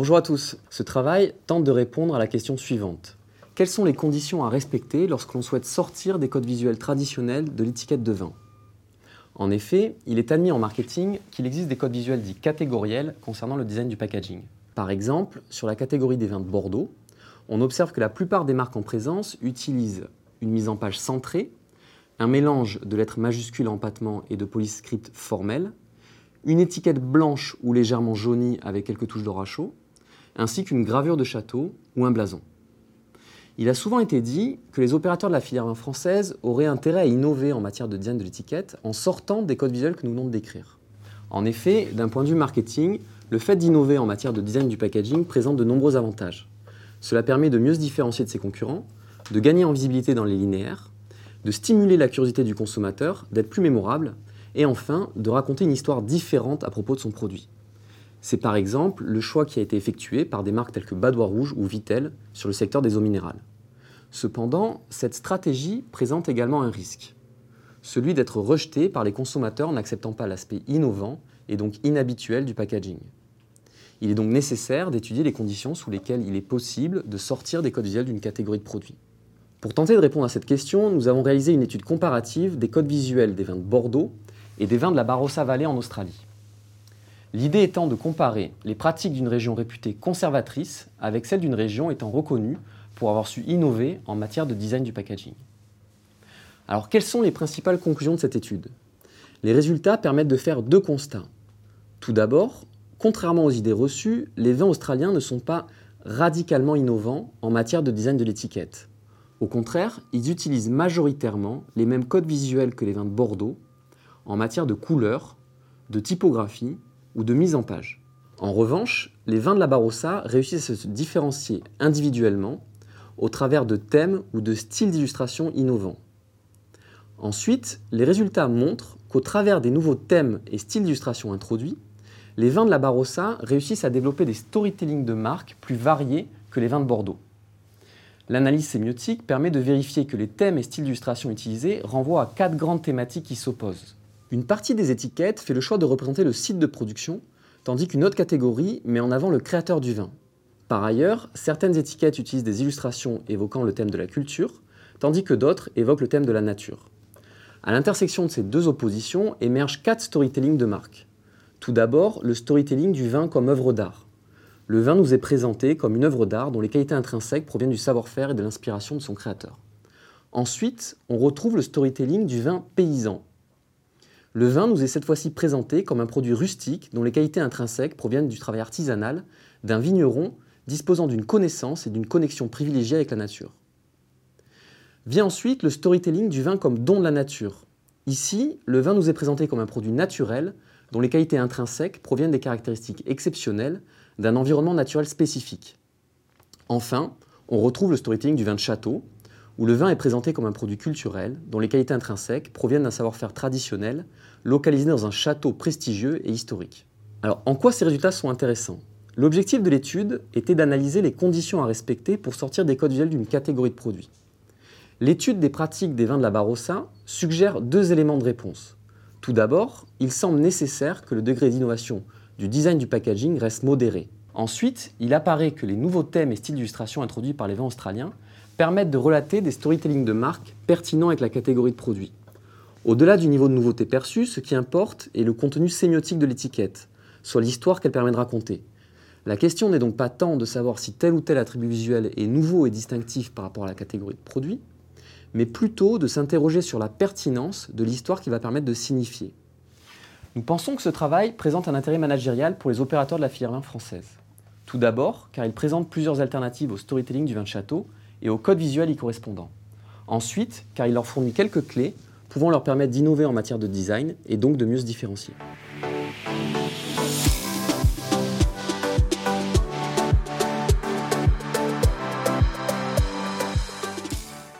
Bonjour à tous. Ce travail tente de répondre à la question suivante. Quelles sont les conditions à respecter lorsque l'on souhaite sortir des codes visuels traditionnels de l'étiquette de vin? En effet, il est admis en marketing qu'il existe des codes visuels dits catégoriels concernant le design du packaging. Par exemple, sur la catégorie des vins de Bordeaux, on observe que la plupart des marques en présence utilisent une mise en page centrée, un mélange de lettres majuscules en empattement et de police script formelle, une étiquette blanche ou légèrement jaunie avec quelques touches d'or chaud, ainsi qu'une gravure de château ou un blason. Il a souvent été dit que les opérateurs de la filière française auraient intérêt à innover en matière de design de l'étiquette en sortant des codes visuels que nous venons de décrire. En effet, d'un point de vue marketing, le fait d'innover en matière de design du packaging présente de nombreux avantages. Cela permet de mieux se différencier de ses concurrents, de gagner en visibilité dans les linéaires, de stimuler la curiosité du consommateur, d'être plus mémorable, et enfin de raconter une histoire différente à propos de son produit. C'est par exemple le choix qui a été effectué par des marques telles que Badois Rouge ou Vitel sur le secteur des eaux minérales. Cependant, cette stratégie présente également un risque, celui d'être rejeté par les consommateurs n'acceptant pas l'aspect innovant et donc inhabituel du packaging. Il est donc nécessaire d'étudier les conditions sous lesquelles il est possible de sortir des codes visuels d'une catégorie de produits. Pour tenter de répondre à cette question, nous avons réalisé une étude comparative des codes visuels des vins de Bordeaux et des vins de la Barossa Valley en Australie. L'idée étant de comparer les pratiques d'une région réputée conservatrice avec celles d'une région étant reconnue pour avoir su innover en matière de design du packaging. Alors quelles sont les principales conclusions de cette étude? Les résultats permettent de faire deux constats. Tout d'abord, contrairement aux idées reçues, les vins australiens ne sont pas radicalement innovants en matière de design de l'étiquette. Au contraire, ils utilisent majoritairement les mêmes codes visuels que les vins de Bordeaux en matière de couleur, de typographie ou de mise en page. En revanche, les vins de la Barossa réussissent à se différencier individuellement au travers de thèmes ou de styles d'illustration innovants. Ensuite, les résultats montrent qu'au travers des nouveaux thèmes et styles d'illustration introduits, les vins de la Barossa réussissent à développer des storytelling de marque plus variés que les vins de Bordeaux. L'analyse sémiotique permet de vérifier que les thèmes et styles d'illustration utilisés renvoient à quatre grandes thématiques qui s'opposent. Une partie des étiquettes fait le choix de représenter le site de production, tandis qu'une autre catégorie met en avant le créateur du vin. Par ailleurs, certaines étiquettes utilisent des illustrations évoquant le thème de la culture, tandis que d'autres évoquent le thème de la nature. À l'intersection de ces deux oppositions émergent quatre storytelling de marque. Tout d'abord, le storytelling du vin comme œuvre d'art. Le vin nous est présenté comme une œuvre d'art dont les qualités intrinsèques proviennent du savoir-faire et de l'inspiration de son créateur. Ensuite, on retrouve le storytelling du vin paysan, le vin nous est cette fois-ci présenté comme un produit rustique dont les qualités intrinsèques proviennent du travail artisanal d'un vigneron disposant d'une connaissance et d'une connexion privilégiée avec la nature. Vient ensuite le storytelling du vin comme don de la nature. Ici, le vin nous est présenté comme un produit naturel dont les qualités intrinsèques proviennent des caractéristiques exceptionnelles d'un environnement naturel spécifique. Enfin, on retrouve le storytelling du vin de château, où le vin est présenté comme un produit culturel dont les qualités intrinsèques proviennent d'un savoir-faire traditionnel localisé dans un château prestigieux et historique. Alors, en quoi ces résultats sont intéressants? L'objectif de l'étude était d'analyser les conditions à respecter pour sortir des codes visuels d'une catégorie de produits. L'étude des pratiques des vins de la Barossa suggère deux éléments de réponse. Tout d'abord, il semble nécessaire que le degré d'innovation du design du packaging reste modéré. Ensuite, il apparaît que les nouveaux thèmes et styles d'illustration introduits par les vins australiens permettent de relater des storytelling de marque pertinents avec la catégorie de produits. Au-delà du niveau de nouveauté perçu, ce qui importe est le contenu sémiotique de l'étiquette, soit l'histoire qu'elle permet de raconter. La question n'est donc pas tant de savoir si tel ou tel attribut visuel est nouveau et distinctif par rapport à la catégorie de produit, mais plutôt de s'interroger sur la pertinence de l'histoire qui va permettre de signifier. Nous pensons que ce travail présente un intérêt managérial pour les opérateurs de la filière vin française. Tout d'abord, car il présente plusieurs alternatives au storytelling du vin de château et au code visuel y correspondant. Ensuite, car il leur fournit quelques clés pouvant leur permettre d'innover en matière de design et donc de mieux se différencier.